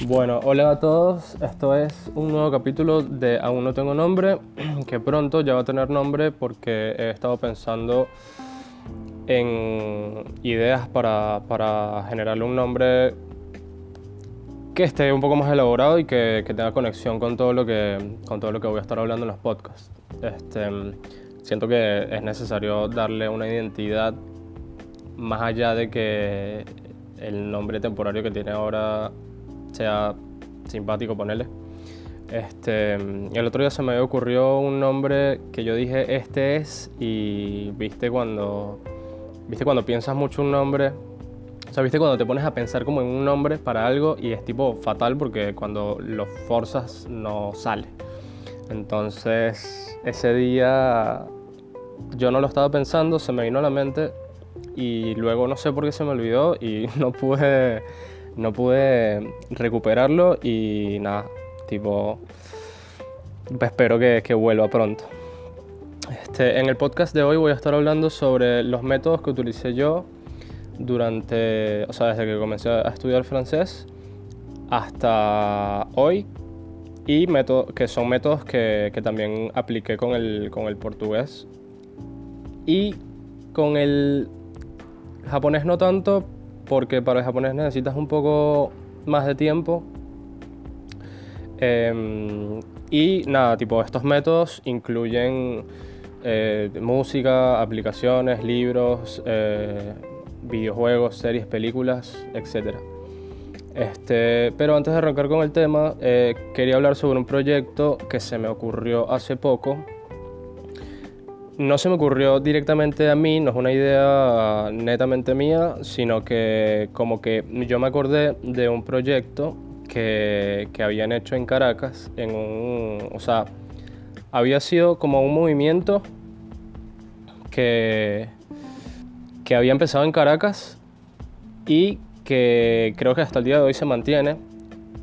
Bueno, hola a todos. Esto es un nuevo capítulo de Aún no tengo nombre, que pronto ya va a tener nombre porque he estado pensando en ideas para, para generarle un nombre que esté un poco más elaborado y que, que, tenga conexión con todo, lo que, con todo lo que voy a estar hablando en los podcasts. Este, siento que es necesario darle una identidad más allá de que el nombre temporario que tiene ahora sea simpático, ponerle. Este, el otro día se me ocurrió un nombre que yo dije, este es, y viste cuando, viste cuando piensas mucho un nombre, o sea, viste cuando te pones a pensar como en un nombre para algo y es tipo fatal porque cuando lo forzas no sale. Entonces, ese día yo no lo estaba pensando, se me vino a la mente y luego no sé por qué se me olvidó y no pude, no pude recuperarlo y nada, tipo, espero que, que vuelva pronto. Este, en el podcast de hoy voy a estar hablando sobre los métodos que utilicé yo durante, o sea, desde que comencé a estudiar francés hasta hoy y métodos, que son métodos que, que también apliqué con el, con el portugués y con el japonés no tanto, porque para el japonés necesitas un poco más de tiempo. Eh, y nada, tipo, estos métodos incluyen eh, música, aplicaciones, libros, eh, videojuegos, series, películas, etc. Este, pero antes de arrancar con el tema, eh, quería hablar sobre un proyecto que se me ocurrió hace poco no se me ocurrió directamente a mí, no es una idea netamente mía, sino que como que yo me acordé de un proyecto que, que habían hecho en Caracas, en un, o sea, había sido como un movimiento que, que había empezado en Caracas y que creo que hasta el día de hoy se mantiene,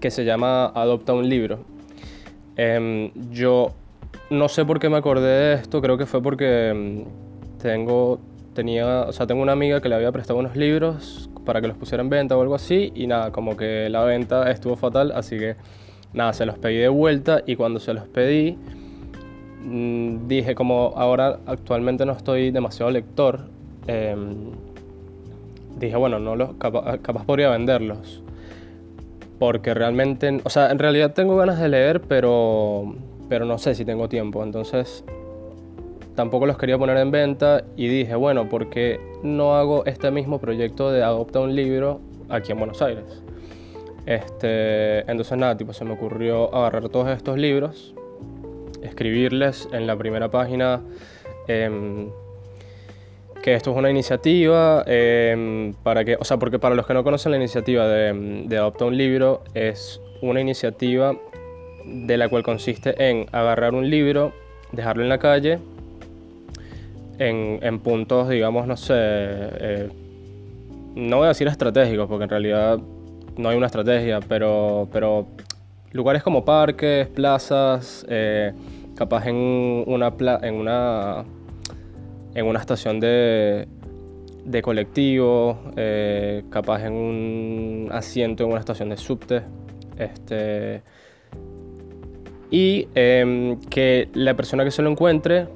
que se llama Adopta un libro. Eh, yo no sé por qué me acordé de esto, creo que fue porque mm, tengo, tenía, o sea, tengo una amiga que le había prestado unos libros para que los pusiera en venta o algo así y nada, como que la venta estuvo fatal, así que nada, se los pedí de vuelta y cuando se los pedí mm, dije como ahora actualmente no estoy demasiado lector, em, dije bueno, no los, capaz, capaz podría venderlos porque realmente, o sea, en realidad tengo ganas de leer, pero pero no sé si tengo tiempo. Entonces tampoco los quería poner en venta y dije, bueno, ¿por qué no hago este mismo proyecto de adopta un libro aquí en Buenos Aires? Este, entonces nada, tipo, se me ocurrió agarrar todos estos libros, escribirles en la primera página eh, que esto es una iniciativa eh, para que, o sea, porque para los que no conocen la iniciativa de, de Adopta un Libro, es una iniciativa de la cual consiste en agarrar un libro, dejarlo en la calle, en, puntos, digamos, no sé, eh, no voy a decir estratégicos, porque en realidad no hay una estrategia, pero, pero lugares como parques, plazas, eh, capaz en una, en una, en una estación de, de colectivo, eh, capaz en un asiento en una estación de subte, este, y em, que la persona que se lo encuentre,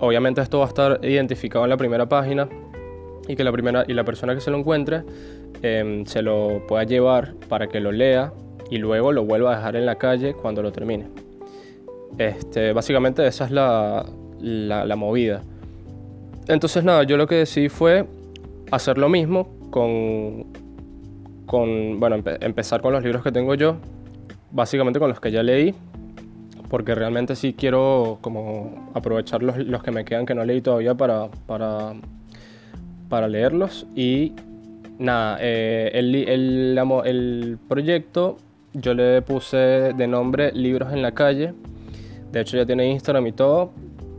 obviamente esto va a estar identificado en la primera página y que la, primera, y la persona que se lo encuentre em, se lo pueda llevar para que lo lea y luego lo vuelva a dejar en la calle cuando lo termine. Este, básicamente esa es la, la, movida. Entonces nada, yo lo que decidí fue hacer lo mismo con, con bueno, empezar con los libros que tengo yo, básicamente con los que ya leí, porque realmente sí quiero como aprovechar los, los que me quedan que no leí todavía para, para, para leerlos. Y nada, eh, el, el, el proyecto yo le puse de nombre Libros en la calle. De hecho ya tiene Instagram y todo,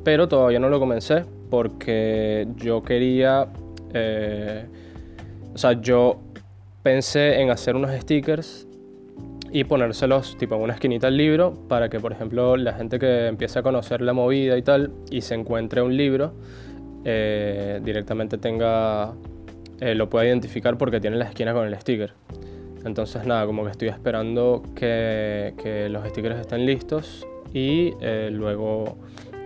pero todavía no lo comencé porque yo quería, eh, o sea, yo pensé en hacer unos stickers y ponérselos tipo en una esquinita al libro para que, por ejemplo, la gente que empiece a conocer la movida y tal y se encuentre un libro, eh, directamente tenga, eh, lo pueda identificar porque tiene la esquina con el sticker. Entonces nada, como que estoy esperando que, que los stickers estén listos y eh, luego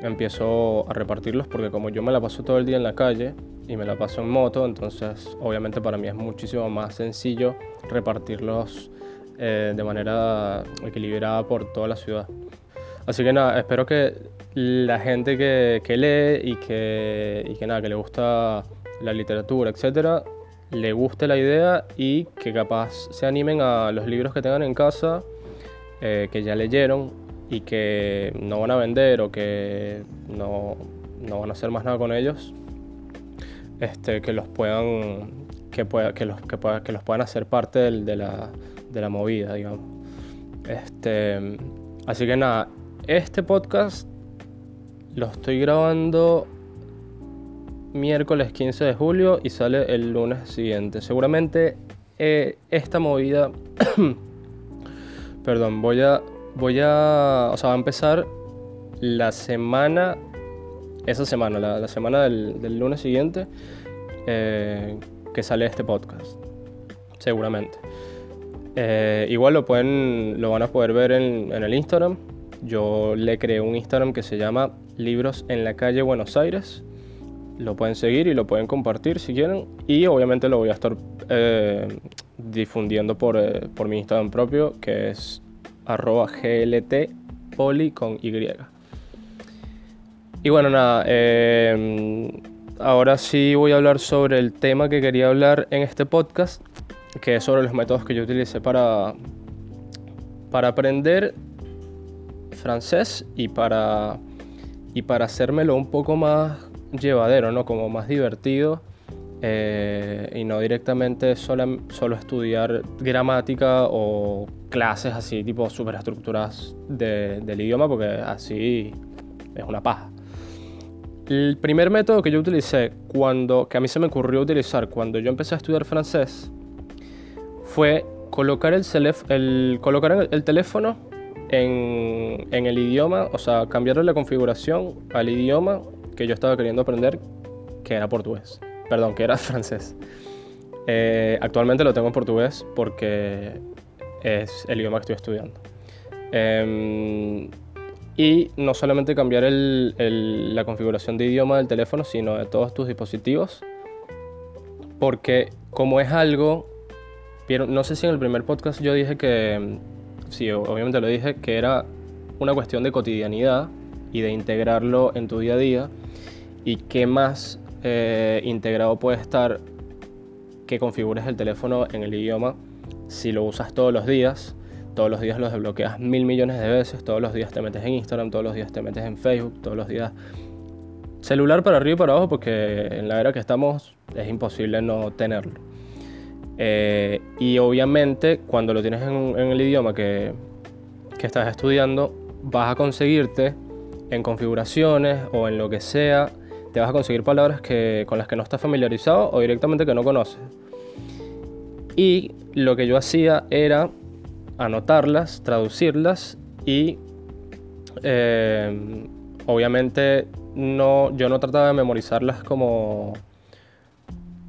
empiezo a repartirlos porque como yo me la paso todo el día en la calle y me la paso en moto, entonces obviamente para mí es muchísimo más sencillo repartirlos eh, de manera equilibrada por toda la ciudad. Así que nada, espero que la gente que, que lee y que, y que nada, que le gusta la literatura, etcétera, le guste la idea y que capaz se animen a los libros que tengan en casa, eh, que ya leyeron y que no van a vender o que no, no van a hacer más nada con ellos, este, que los puedan que, pueda, que, los, que, pueda, que los puedan hacer parte del, de, la, de la movida, digamos. Este, así que nada, este podcast lo estoy grabando miércoles 15 de julio y sale el lunes siguiente. Seguramente eh, esta movida, perdón, voy a, voy a, o sea, va a empezar la semana, esa semana, la, semana del, lunes siguiente, eh, que sale este podcast, seguramente. Eh, igual lo pueden, lo van a poder ver en, el Instagram. Yo le creé un Instagram que se llama Libros en la calle Buenos Aires lo pueden seguir y lo pueden compartir si quieren. Y obviamente lo voy a estar eh, difundiendo por, eh, por, mi Instagram propio, que es arroba gltpoli con Y. Y bueno, nada, eh, ahora sí voy a hablar sobre el tema que quería hablar en este podcast, que es sobre los métodos que yo utilicé para, para aprender francés y para, y para hacérmelo un poco más llevadero, ¿no? Como más divertido eh, y no directamente solo, solo estudiar gramática o clases así tipo súper estructuradas del idioma porque así es una paja. El primer método que yo utilicé cuando, que a mí se me ocurrió utilizar cuando yo empecé a estudiar francés fue colocar el, el, colocar el teléfono en, en, el idioma, o sea, cambiarle la configuración al idioma que yo estaba queriendo aprender, que era portugués. Perdón, que era francés. Eh, actualmente lo tengo en portugués porque es el idioma que estoy estudiando. Em, y no solamente cambiar la configuración de idioma del teléfono, sino de todos tus dispositivos. Porque como es algo, no sé si en el primer podcast yo dije que, sí, obviamente lo dije, que era una cuestión de cotidianidad y de integrarlo en tu día a día y qué más eh, integrado puede estar que configures el teléfono en el idioma si lo usas todos los días. Todos los días lo desbloqueas mil millones de veces, todos los días te metes en Instagram, todos los días te metes en Facebook, todos los días celular para arriba y para abajo porque en la era que estamos es imposible no tenerlo. Eh, y obviamente cuando lo tienes en, el idioma que, que, estás estudiando, vas a conseguirte en configuraciones o en lo que sea te vas a conseguir palabras que, con las que no estás familiarizado o directamente que no conoces. Y lo que yo hacía era anotarlas, traducirlas y eh, obviamente no, yo no trataba de memorizarlas como,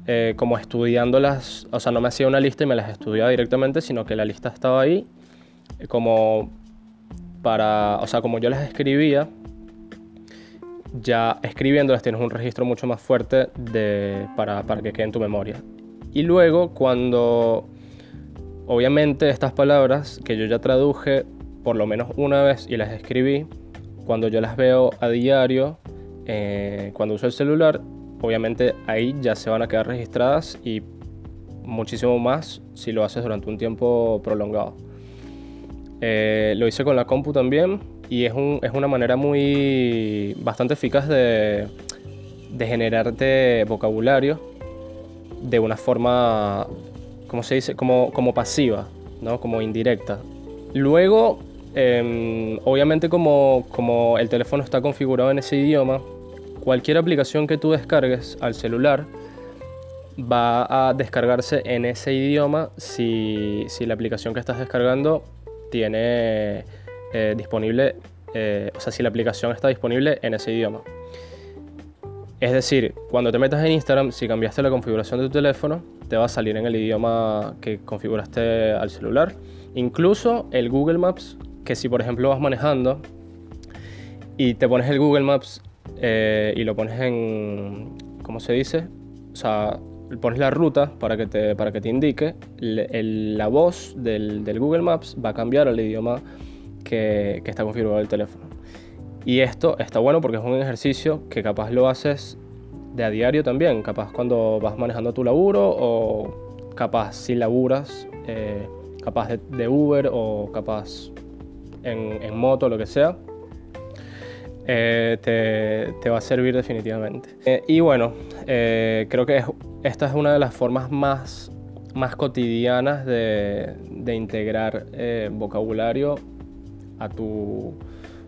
eh, como estudiándolas, o sea, no me hacía una lista y me las estudiaba directamente, sino que la lista estaba ahí como para, o sea, como yo las escribía, ya escribiéndolas tienes un registro mucho más fuerte de, para, para que quede en tu memoria. Y luego cuando, obviamente estas palabras que yo ya traduje por lo menos una vez y las escribí, cuando yo las veo a diario, eh, cuando uso el celular, obviamente ahí ya se van a quedar registradas y muchísimo más si lo haces durante un tiempo prolongado. Eh, lo hice con la compu también y es, un, es una manera muy bastante eficaz de, de generarte vocabulario de una forma, ¿cómo se dice? Como, como pasiva, ¿no? Como indirecta. Luego, em, obviamente como, como el teléfono está configurado en ese idioma, cualquier aplicación que tú descargues al celular va a descargarse en ese idioma si, si la aplicación que estás descargando tiene eh, disponible, eh, o sea, si la aplicación está disponible en ese idioma. Es decir, cuando te metas en Instagram, si cambiaste la configuración de tu teléfono, te va a salir en el idioma que configuraste al celular. Incluso el Google Maps, que si por ejemplo vas manejando y te pones el Google Maps eh, y lo pones en, ¿cómo se dice? O sea, pones la ruta para que te, para que te indique, la voz del, Google Maps va a cambiar al idioma que, que está configurado el teléfono. Y esto está bueno porque es un ejercicio que capaz lo haces de a diario también, capaz cuando vas manejando tu laburo o capaz si laburas, eh, capaz de, Uber o capaz en, en moto, lo que sea. Eh, te, va a servir definitivamente. Eh, y bueno, eh, creo que esta es una de las formas más, más cotidianas de, integrar vocabulario a tu,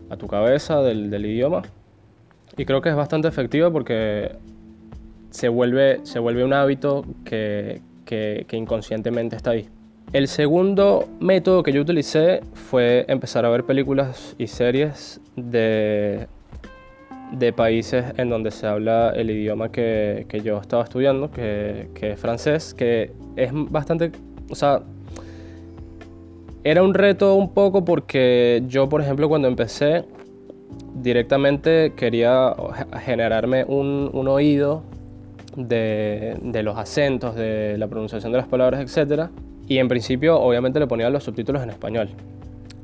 a tu cabeza del, idioma. Y creo que es bastante efectiva porque se vuelve, se vuelve un hábito que, que inconscientemente está ahí. El segundo método que yo utilicé fue empezar a ver películas y series de, de países en donde se habla el idioma que, yo estaba estudiando, que, es francés, que es bastante, o sea, era un reto un poco porque yo, por ejemplo, cuando empecé, directamente quería generarme un, un oído de, de, los acentos, de la pronunciación de las palabras, etc. Y en principio, obviamente, le ponía los subtítulos en español.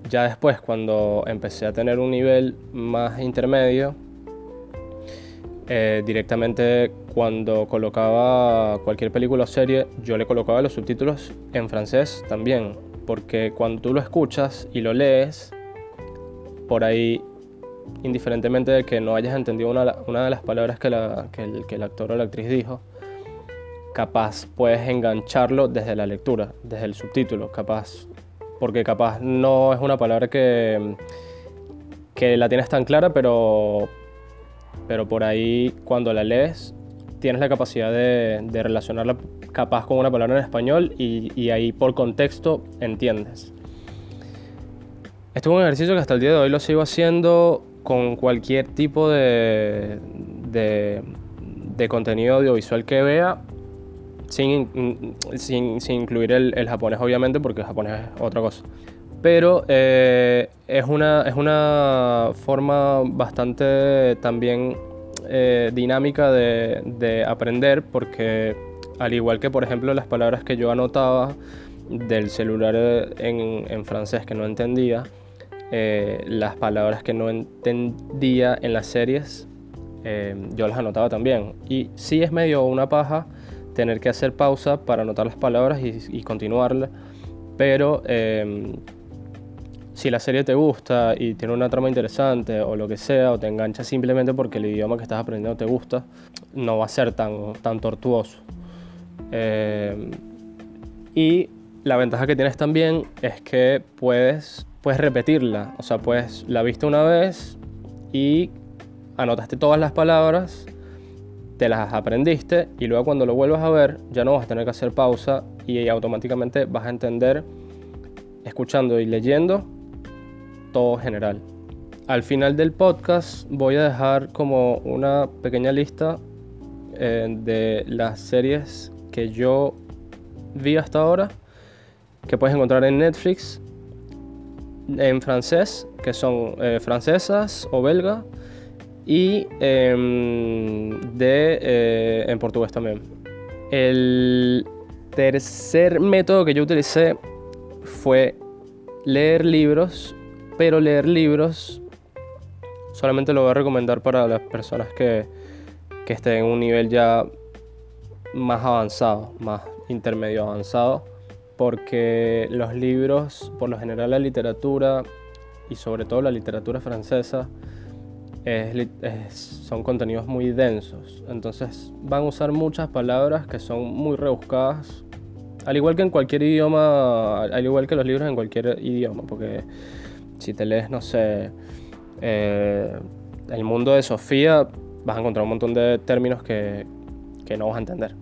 Ya después, cuando empecé a tener un nivel más intermedio, eh, directamente cuando colocaba cualquier película o serie, yo le colocaba los subtítulos en francés también, porque cuando tú lo escuchas y lo lees, por ahí, indiferentemente de que no hayas entendido una, de las palabras que, el, que el actor o la actriz dijo, capaz puedes engancharlo desde la lectura, desde el subtítulo, capaz, porque capaz no es una palabra que, que la tienes tan clara, pero, pero por ahí cuando la lees tienes la capacidad de, relacionarla capaz con una palabra en español y, ahí por contexto entiendes. Esto es un ejercicio que hasta el día de hoy lo sigo haciendo con cualquier tipo de, contenido audiovisual que vea sin, incluir el, japonés obviamente porque el japonés es otra cosa. Pero eh, es una forma bastante también eh, dinámica de, de, aprender porque al igual que por ejemplo las palabras que yo anotaba del celular en, en francés que no entendía, eh, las palabras que no entendía en las series, yo las anotaba también. Y sí es medio una paja tener que hacer pausa para anotar las palabras y, y continuarla. Pero eh, si la serie te gusta y tiene una trama interesante o lo que sea, o te engancha simplemente porque el idioma que estás aprendiendo te gusta, no va a ser tan, tan tortuoso. Eh, y la ventaja que tienes también es que puedes, puedes repetirla. O sea, puedes, la viste una vez y anotaste todas las palabras te las aprendiste y luego cuando lo vuelvas a ver ya no vas a tener que hacer pausa y automáticamente vas a entender escuchando y leyendo todo general. Al final del podcast voy a dejar como una pequeña lista eh, de las series que yo vi hasta ahora que puedes encontrar en Netflix en francés, que son eh, francesas o belga y em, de, eh, en portugués también. El tercer método que yo utilicé fue leer libros, pero leer libros solamente lo voy a recomendar para las personas que, que estén en un nivel ya más avanzado, más intermedio avanzado, porque los libros, por lo general la literatura y sobre todo la literatura francesa, son contenidos muy densos. Entonces van a usar muchas palabras que son muy rebuscadas. Al igual que en cualquier idioma, al igual que los libros en cualquier idioma, porque si te lees, no sé, eh, el mundo de Sofía, vas a encontrar un montón de términos que, que no vas a entender.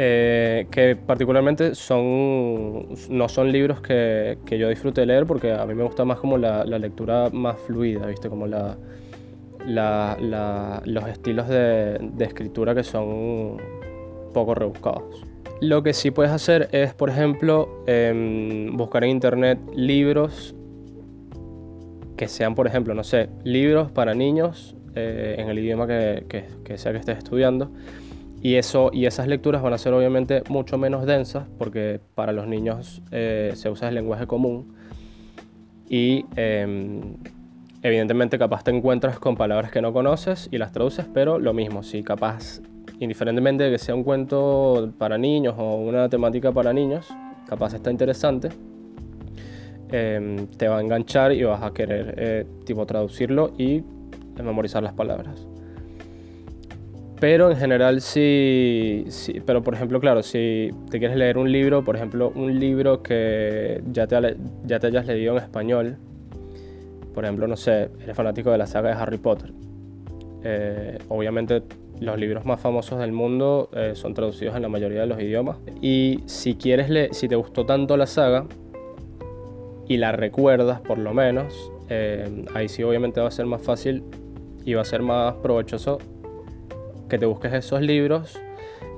Eh, que particularmente son, no son libros que, que, yo disfrute de leer porque a mí me gusta más como la, la lectura más fluida, ¿viste? Como la, los estilos de, escritura que son poco rebuscados. Lo que sí puedes hacer es, por ejemplo, em, buscar en internet libros que sean, por ejemplo, no sé, libros para niños eh, en el idioma que, sea que estés estudiando. Y, eso, y esas lecturas van a ser obviamente mucho menos densas porque para los niños eh, se usa el lenguaje común y em, evidentemente capaz te encuentras con palabras que no conoces y las traduces, pero lo mismo, si capaz, indiferentemente de que sea un cuento para niños o una temática para niños, capaz está interesante, em, te va a enganchar y vas a querer eh, tipo traducirlo y memorizar las palabras. Pero en general sí, pero por ejemplo, claro, si te quieres leer un libro, por ejemplo, un libro que ya te, ya te hayas leído en español, por ejemplo, no sé, eres fanático de la saga de Harry Potter. Eh, obviamente los libros más famosos del mundo eh, son traducidos en la mayoría de los idiomas. Y si quieres si te gustó tanto la saga y la recuerdas por lo menos, eh, ahí sí obviamente va a ser más fácil y va a ser más provechoso que te busques esos libros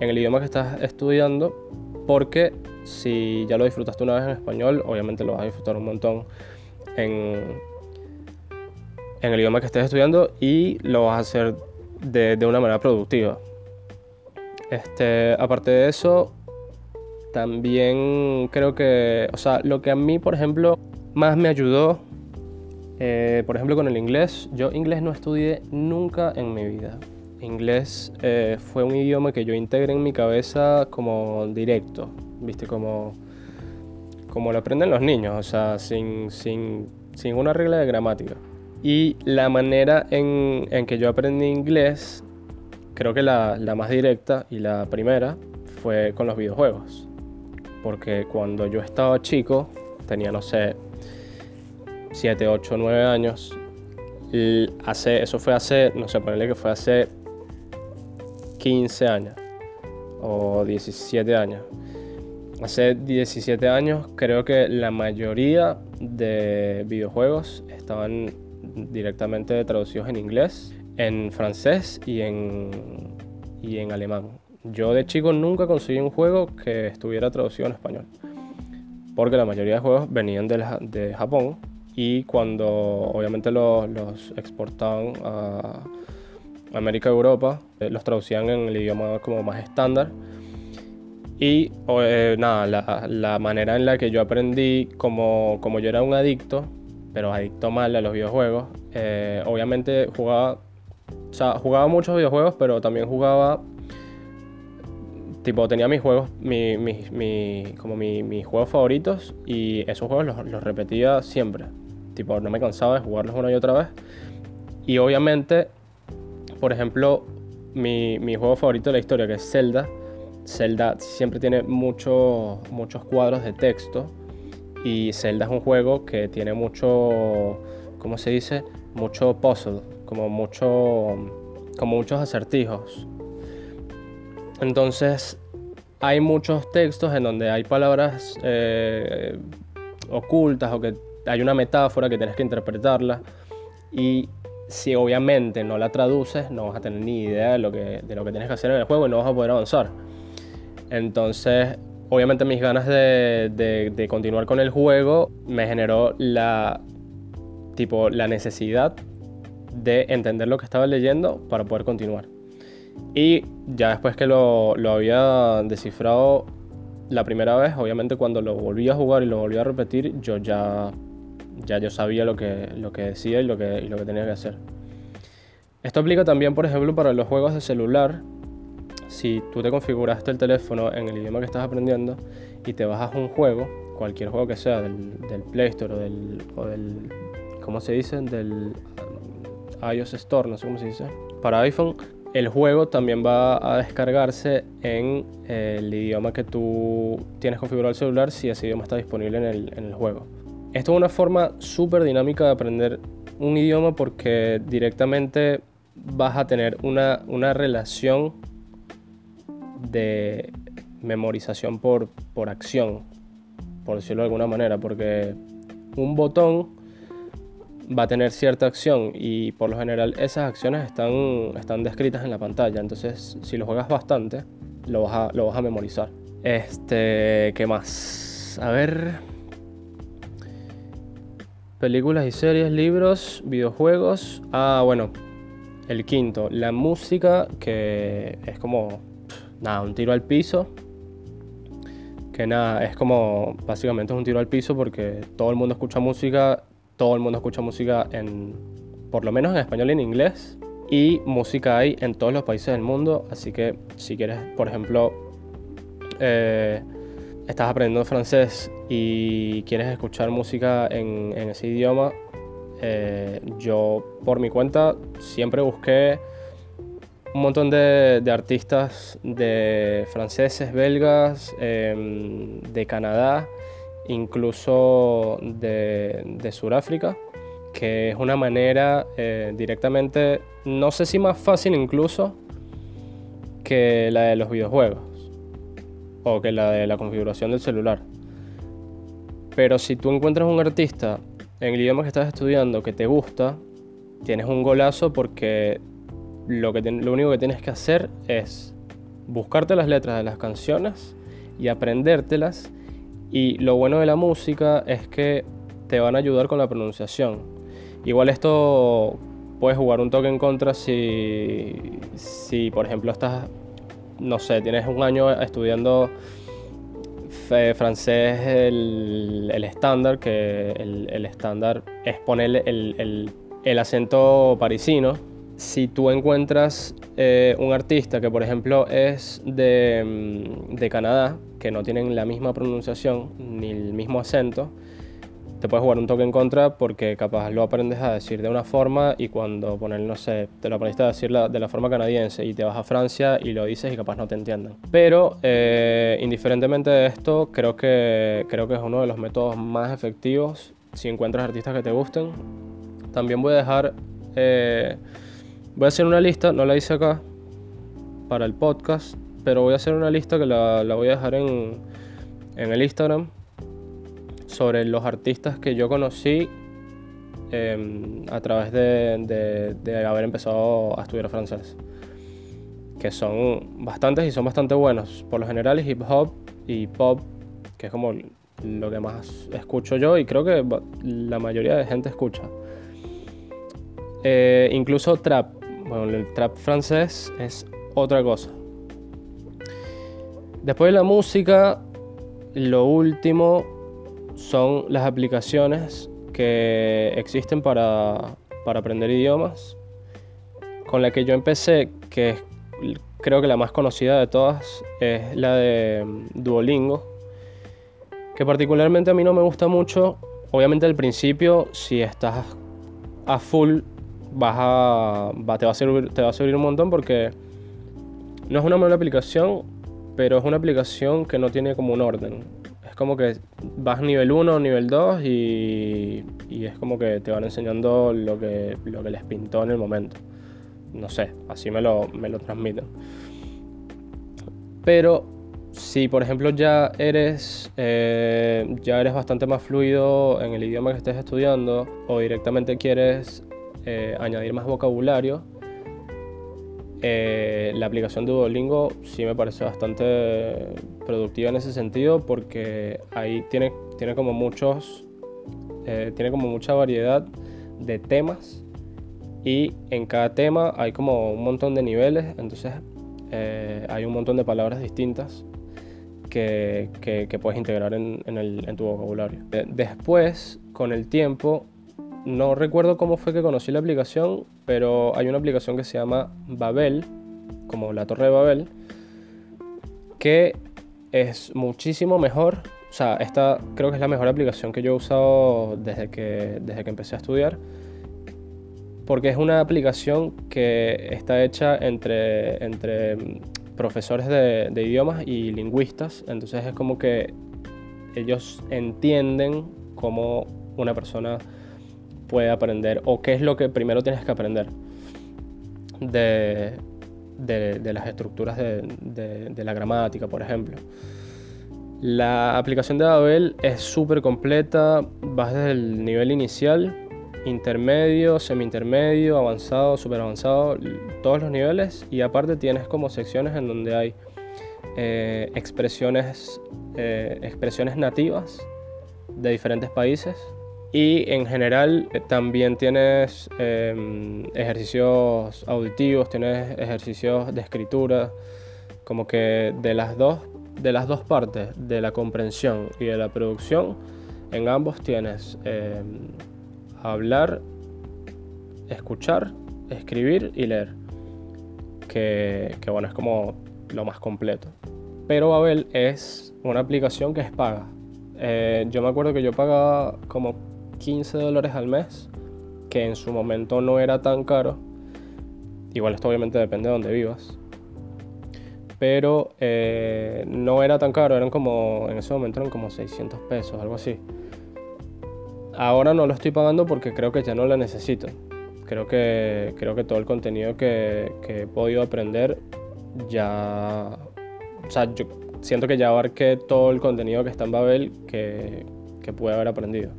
en el idioma que estás estudiando, porque si ya lo disfrutaste una vez en español, obviamente lo vas a disfrutar un montón en, en el idioma que estés estudiando y lo vas a hacer de, de una manera productiva. Este, aparte de eso, también creo que, o sea, lo que a mí, por ejemplo, más me ayudó, eh, por ejemplo, con el inglés, yo inglés no estudié nunca en mi vida. Inglés eh, fue un idioma que yo integré en mi cabeza como directo, ¿viste? Como, como lo aprenden los niños, o sea, sin, sin, sin una regla de gramática. Y la manera en, en que yo aprendí inglés, creo que la, la, más directa y la primera fue con los videojuegos. Porque cuando yo estaba chico, tenía, no sé, 7, 8, 9 años, hace, eso fue hace, no sé, ponerle que fue hace 15 años o 17 años. Hace 17 años creo que la mayoría de videojuegos estaban directamente traducidos en inglés, en francés y en, y en alemán. Yo de chico nunca conseguí un juego que estuviera traducido en español, porque la mayoría de juegos venían de, de Japón y cuando obviamente los, exportaban a América y Europa, eh, los traducían en el idioma como más estándar. Y eh, nada, la, la, manera en la que yo aprendí, como, como yo era un adicto, pero adicto mal a los videojuegos, eh, obviamente jugaba, o sea, jugaba muchos videojuegos, pero también jugaba, tipo, tenía mis juegos, mi, como mis juegos favoritos y esos juegos los, repetía siempre. Tipo, no me cansaba de jugarlos una y otra vez. Y obviamente por ejemplo, mi, juego favorito de la historia, que es Zelda. Zelda siempre tiene muchos cuadros de texto. Y Zelda es un juego que tiene mucho, ¿cómo se dice? Mucho puzzle, como, mucho, como muchos acertijos. Entonces, hay muchos textos en donde hay palabras eh, ocultas o que hay una metáfora que tienes que interpretarla. Y si obviamente no la traduces, no vas a tener ni idea de lo, que, de lo que tienes que hacer en el juego y no vas a poder avanzar. Entonces, obviamente mis ganas de, de, continuar con el juego me generó la, tipo, la necesidad de entender lo que estaba leyendo para poder continuar. Y ya después que lo, lo había descifrado la primera vez, obviamente cuando lo volví a jugar y lo volví a repetir, yo ya ya yo sabía lo que, lo que decía y lo que, lo que tenía que hacer. Esto aplica también, por ejemplo, para los juegos de celular. Si tú te configuraste el teléfono en el idioma que estás aprendiendo y te bajas un juego, cualquier juego que sea, del, Play Store o del, o del, ¿cómo se dice? Del iOS Store, no sé cómo se dice. Para iPhone, el juego también va a descargarse en el idioma que tú tienes configurado el celular si ese idioma está disponible en el, en el juego. Esto es una forma súper dinámica de aprender un idioma porque directamente vas a tener una, una relación de memorización por, por acción, por decirlo de alguna manera, porque un botón va a tener cierta acción y por lo general esas acciones están, están descritas en la pantalla. Entonces, si lo juegas bastante, lo vas a, lo vas a memorizar. Este, ¿qué más? A ver. Películas y series, libros, videojuegos. Ah, bueno. El quinto, la música, que es como. Nada, un tiro al piso. Que nada, es como. Básicamente es un tiro al piso porque todo el mundo escucha música. Todo el mundo escucha música en. Por lo menos en español y en inglés. Y música hay en todos los países del mundo. Así que si quieres, por ejemplo, eh, estás aprendiendo francés y quieres escuchar música en, ese idioma, eh, yo por mi cuenta siempre busqué un montón de, artistas de franceses, belgas, em, de Canadá, incluso de, de Sudáfrica, que es una manera eh, directamente, no sé si más fácil incluso, que la de los videojuegos o que la de la configuración del celular. Pero si tú encuentras un artista en el idioma que estás estudiando que te gusta, tienes un golazo porque lo, que lo único que tienes que hacer es buscarte las letras de las canciones y aprendértelas. Y lo bueno de la música es que te van a ayudar con la pronunciación. Igual esto puedes jugar un toque en contra si, si por ejemplo estás no sé, tienes un año estudiando francés el, estándar, que el, estándar es poner el, acento parisino. Si tú encuentras eh, un artista que, por ejemplo, es de, mm, de Canadá, que no tienen la misma pronunciación ni el mismo acento, te puedes jugar un toque en contra porque capaz lo aprendes a decir de una forma y cuando poner, no sé, te lo aprendiste a decir de la forma canadiense y te vas a Francia y lo dices y capaz no te entienden. Pero eh, indiferentemente de esto, creo que, creo que es uno de los métodos más efectivos si encuentras artistas que te gusten. También voy a dejar, eh, voy a hacer una lista, no la hice acá para el podcast, pero voy a hacer una lista que la, voy a dejar en, en el Instagram sobre los artistas que yo conocí em, a través de, haber empezado a estudiar francés. Que son bastantes y son bastante buenos. Por lo general hip hop y pop, que es como lo que más escucho yo y creo que la mayoría de gente escucha. Eh, incluso trap. Bueno, el trap francés es otra cosa. Después de la música, lo último son las aplicaciones que existen para, aprender idiomas. Con la que yo empecé, que creo que la más conocida de todas, es la de mm, Duolingo, que particularmente a mí no me gusta mucho. Obviamente al principio, si estás a full, vas a, te, va a servir, te va a servir un montón porque no es una mala aplicación, pero es una aplicación que no tiene como un orden como que vas nivel 1, nivel 2 y, es como que te van enseñando lo que, lo que les pintó en el momento. No sé, así me lo, me lo transmiten. Pero si por ejemplo ya eres, eh, ya eres bastante más fluido en el idioma que estés estudiando o directamente quieres eh, añadir más vocabulario, eh, la aplicación de Duolingo sí me parece bastante productiva en ese sentido porque ahí tiene, tiene como muchos, eh, tiene como mucha variedad de temas y en cada tema hay como un montón de niveles, entonces eh, hay un montón de palabras distintas que, que, puedes integrar en, en, el, en tu vocabulario. Después, con el tiempo, no recuerdo cómo fue que conocí la aplicación, pero hay una aplicación que se llama Babel, como la Torre de Babel, que es muchísimo mejor. O sea, esta creo que es la mejor aplicación que yo he usado desde que, desde que empecé a estudiar. Porque es una aplicación que está hecha entre, entre profesores de, de idiomas y lingüistas. Entonces es como que ellos entienden cómo una persona puede aprender o qué es lo que primero tienes que aprender de, de, las estructuras de, la gramática, por ejemplo. La aplicación de Babel es súper completa, vas desde el nivel inicial intermedio, semi-intermedio, avanzado, super avanzado, todos los niveles y aparte tienes como secciones en donde hay eh, expresiones, eh, expresiones nativas de diferentes países y en general eh, también tienes em, ejercicios auditivos, tienes ejercicios de escritura, como que de las dos, de las dos partes, de la comprensión y de la producción, en ambos tienes em, hablar, escuchar, escribir y leer. Que, que, bueno, es como lo más completo. Pero Babel es una aplicación que es paga. Eh, yo me acuerdo que yo pagaba como 15 dólares al mes, que en su momento no era tan caro. Igual esto obviamente depende de dónde vivas. Pero eh, no era tan caro, eran como, en ese momento eran como 600 pesos, algo así. Ahora no lo estoy pagando porque creo que ya no lo necesito. Creo que, creo que todo el contenido que, he podido aprender ya... O sea, yo siento que ya abarqué todo el contenido que está en Babel que, que pude haber aprendido.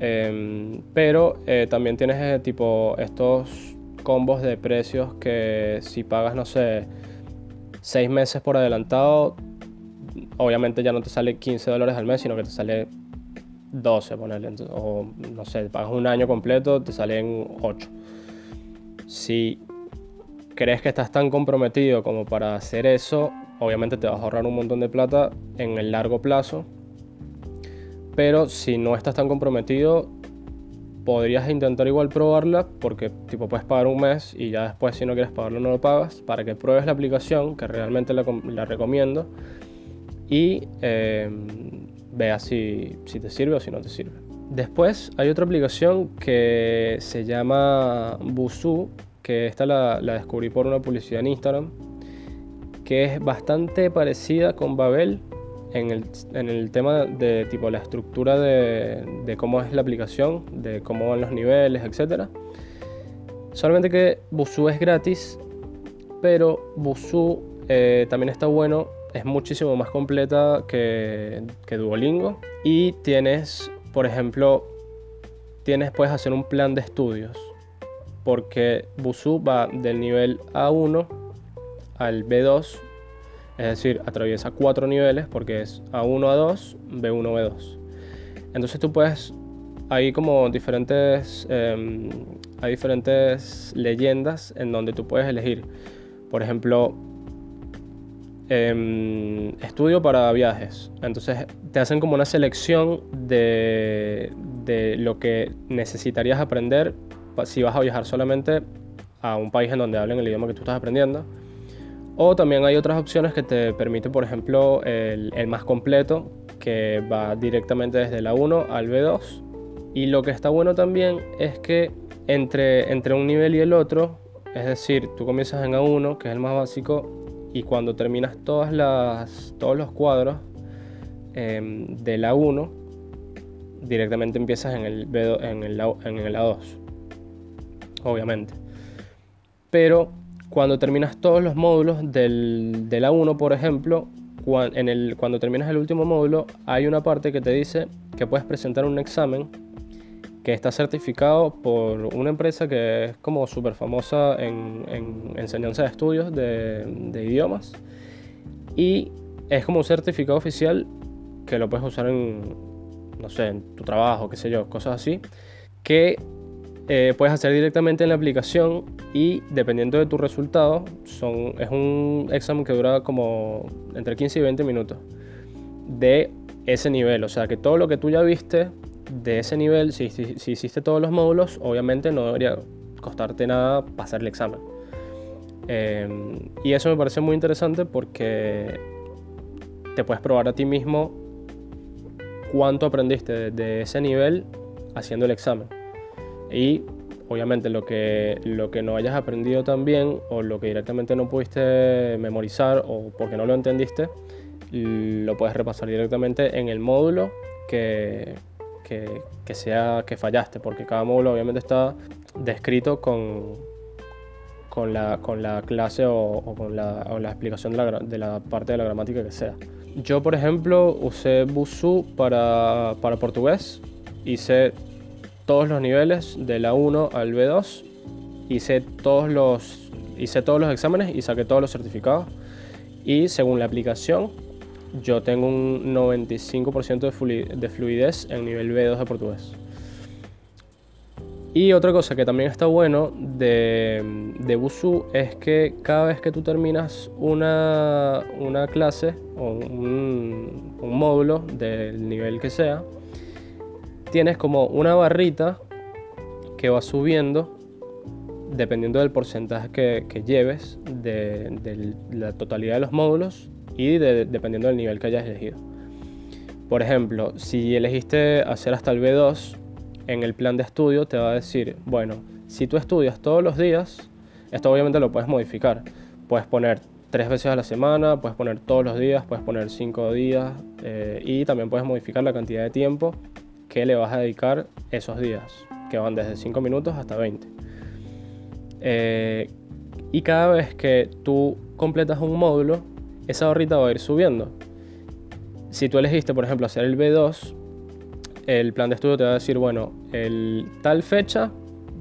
Em, pero eh, también tienes eh, tipo estos combos de precios que si pagas, no sé, 6 meses por adelantado, obviamente ya no te sale 15 dólares al mes, sino que te sale 12, ponerle. O no sé, pagas un año completo, te salen 8. Si crees que estás tan comprometido como para hacer eso, obviamente te vas a ahorrar un montón de plata en el largo plazo pero si no estás tan comprometido, podrías intentar igual probarla porque tipo puedes pagar un mes y ya después si no quieres pagarlo no lo pagas para que pruebes la aplicación que realmente la, recomiendo y eh, veas si, si, te sirve o si no te sirve. Después hay otra aplicación que se llama Busu, que esta la, la descubrí por una publicidad en Instagram, que es bastante parecida con Babel, en el, en el, tema de tipo la estructura de, de, cómo es la aplicación, de cómo van los niveles, etc. Solamente que Busu es gratis, pero Busu eh, también está bueno, es muchísimo más completa que, que Duolingo y tienes, por ejemplo, tienes, puedes hacer un plan de estudios, porque Busu va del nivel A1 al B2 es decir, atraviesa cuatro niveles porque es A1, A2, B1, B2. Entonces tú puedes, hay como diferentes, em, hay diferentes leyendas en donde tú puedes elegir, por ejemplo, em, estudio para viajes. Entonces te hacen como una selección de, de lo que necesitarías aprender si vas a viajar solamente a un país en donde hablen el idioma que tú estás aprendiendo o también hay otras opciones que te permiten, por ejemplo, el, más completo, que va directamente desde la 1 al B2. Y lo que está bueno también es que entre, entre un nivel y el otro, es decir, tú comienzas en A1, que es el más básico, y cuando terminas todas las, todos los cuadros em, de la 1, directamente empiezas en el, B2, en, el, en el A2, obviamente. Pero cuando terminas todos los módulos del, de la 1, por ejemplo, cuando, en el, cuando terminas el último módulo, hay una parte que te dice que puedes presentar un examen que está certificado por una empresa que es como súper famosa en, enseñanza de estudios de, de, idiomas. Y es como un certificado oficial que lo puedes usar en, no sé, en tu trabajo, qué sé yo, cosas así, que eh, puedes hacer directamente en la aplicación y dependiendo de tu resultado, son, es un examen que dura como entre 15 y 20 minutos de ese nivel. O sea que todo lo que tú ya viste de ese nivel, si, si, hiciste todos los módulos, obviamente no debería costarte nada pasar el examen. Em, y eso me parece muy interesante porque te puedes probar a ti mismo cuánto aprendiste de ese nivel haciendo el examen. Y obviamente lo que, lo que no hayas aprendido también o lo que directamente no pudiste memorizar o porque no lo entendiste, lo puedes repasar directamente en el módulo que, que, sea que fallaste, porque cada módulo obviamente está descrito con, con, la, con la clase o, con la, o la explicación de la, de la, parte de la gramática que sea. Yo, por ejemplo, usé Busu para, para portugués, hice todos los niveles de la 1 al B2, hice todos los, hice todos los exámenes y saqué todos los certificados. Y según la aplicación, yo tengo un 95% de fluidez en nivel B2 de portugués. Y otra cosa que también está bueno de, de Busuu es que cada vez que tú terminas una, una clase o un, un, módulo del nivel que sea, tienes como una barrita que va subiendo dependiendo del porcentaje que, que lleves de, de, la totalidad de los módulos y de, dependiendo del nivel que hayas elegido. Por ejemplo, si elegiste hacer hasta el B2, en el plan de estudio te va a decir, bueno, si tú estudias todos los días, esto obviamente lo puedes modificar. Puedes poner tres veces a la semana, puedes poner todos los días, puedes poner cinco días eh, y también puedes modificar la cantidad de tiempo que le vas a dedicar esos días, que van desde 5 minutos hasta 20. Eh, y cada vez que tú completas un módulo, esa barrita va a ir subiendo. Si tú elegiste, por ejemplo, hacer el B2, el plan de estudio te va a decir, bueno, el tal fecha,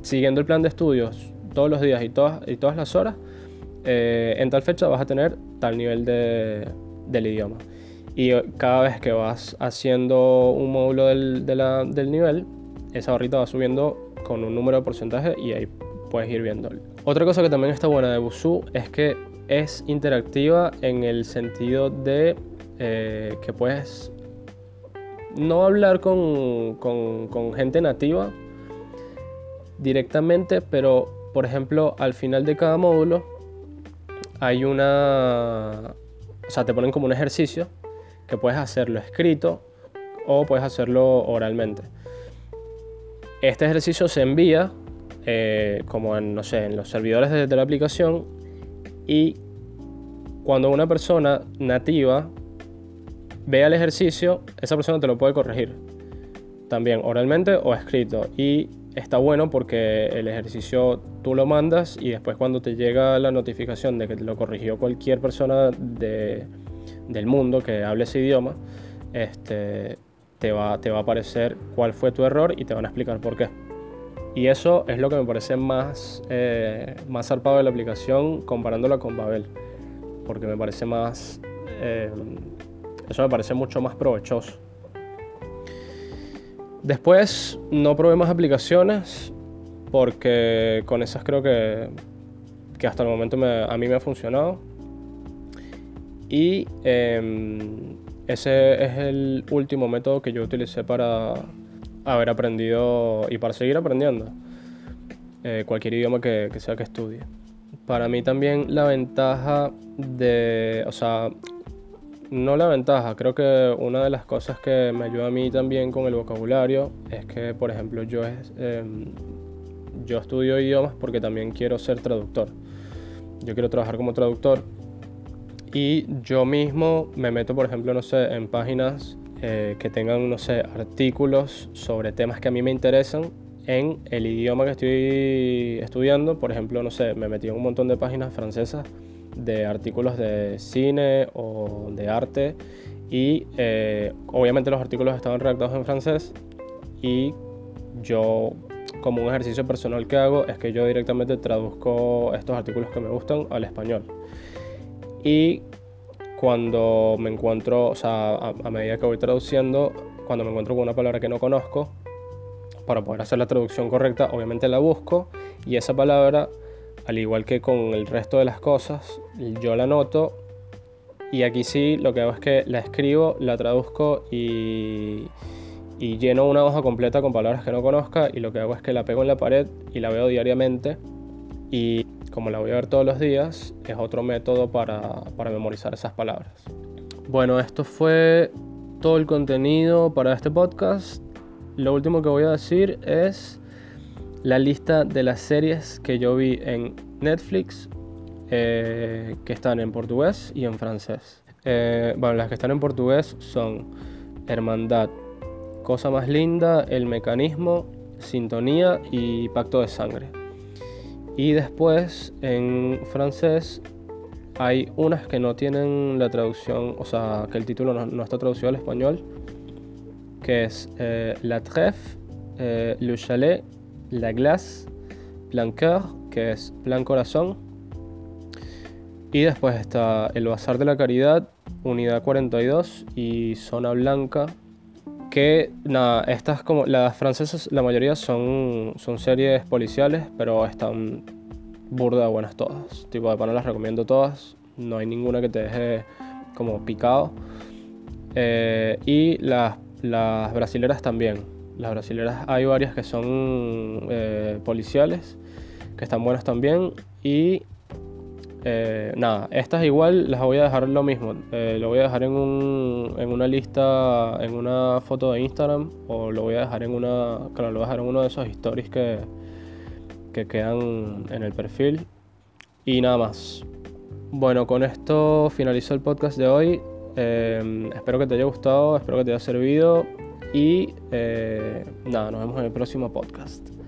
siguiendo el plan de estudios todos los días y todas, y todas las horas, eh, en tal fecha vas a tener tal nivel de, del idioma. Y cada vez que vas haciendo un módulo del, del nivel, esa barrita va subiendo con un número de porcentaje y ahí puedes ir viendo. Otra cosa que también está buena de Busuu es que es interactiva en el sentido de eh, que puedes no hablar con, con, gente nativa directamente, pero por ejemplo al final de cada módulo hay una... O sea, te ponen como un ejercicio que puedes hacerlo escrito o puedes hacerlo oralmente. Este ejercicio se envía eh, como en, no sé, en los servidores de, la aplicación y cuando una persona nativa vea el ejercicio, esa persona te lo puede corregir. También oralmente o escrito. Y está bueno porque el ejercicio tú lo mandas y después cuando te llega la notificación de que te lo corrigió cualquier persona de, del mundo que hable ese idioma, este, te, va, te va a aparecer cuál fue tu error y te van a explicar por qué. Y eso es lo que me parece más, eh, más zarpado de la aplicación comparándola con Babel. Porque me parece más... Eh, eso me parece mucho más provechoso. Después no probé más aplicaciones porque con esas creo que, que hasta el momento a mí me ha funcionado. Y em, ese es el último método que yo utilicé para haber aprendido y para seguir aprendiendo eh, cualquier idioma que, sea que estudie. Para mí también la ventaja de, o sea, no la ventaja, creo que una de las cosas que me ayuda a mí también con el vocabulario es que, por ejemplo, yo, em, yo estudio idiomas porque también quiero ser traductor. Yo quiero trabajar como traductor y yo mismo me meto, por ejemplo, no sé, en páginas eh, que tengan, no sé, artículos sobre temas que a mí me interesan en el idioma que estoy estudiando. Por ejemplo, no sé, me metí en un montón de páginas francesas de artículos de cine o de arte y eh, obviamente los artículos estaban redactados en francés y yo como un ejercicio personal que hago es que yo directamente traduzco estos artículos que me gustan al español y cuando me encuentro, o sea, a, a medida que voy traduciendo, cuando me encuentro con una palabra que no conozco, para poder hacer la traducción correcta, obviamente la busco y esa palabra al igual que con el resto de las cosas, yo la anoto y aquí sí lo que hago es que la escribo, la traduzco y, y lleno una hoja completa con palabras que no conozca y lo que hago es que la pego en la pared y la veo diariamente y como la voy a ver todos los días es otro método para, para memorizar esas palabras. Bueno, esto fue todo el contenido para este podcast. Lo último que voy a decir es la lista de las series que yo vi en Netflix eh, que están en portugués y en francés. Eh, bueno, las que están en portugués son Hermandad, Cosa más linda, El mecanismo, Sintonía y Pacto de sangre. Y después en francés hay unas que no tienen la traducción, o sea, que el título no, está traducido al español, que es eh, La Trêve eh, Le Chalet, La Glace, Plan que es Plan Corazón. Y después está el Bazar de la Caridad, Unidad 42 y Zona Blanca. Que estas como las francesas, la mayoría son, son series policiales, pero están burda buenas todas. Tipo, de pana las recomiendo todas. No hay ninguna que te deje como picado. Eh, y las, las brasileras también. Las brasileras hay varias que son eh, policiales, que están buenas también. Y eh, nada, estas igual las voy a dejar lo mismo. lo voy a dejar en, un, en una lista, en una foto de Instagram. O lo voy a dejar en una. Claro, lo voy a dejar en uno de esos stories que, que quedan en el perfil. Y nada más. Bueno, con esto finalizo el podcast de hoy. Em, espero que te haya gustado, espero que te haya servido y eh, nada, nos vemos en el próximo podcast.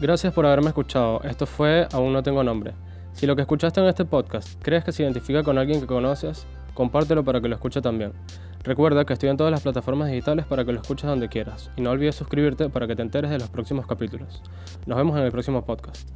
Gracias por haberme escuchado. Esto fue Aún no tengo nombre. Si lo que escuchaste en este podcast crees que se identifica con alguien que conoces, compártelo para que lo escuche también. Recuerda que estoy en todas las plataformas digitales para que lo escuches donde quieras y no olvides suscribirte para que te enteres de los próximos capítulos. Nos vemos en el próximo podcast.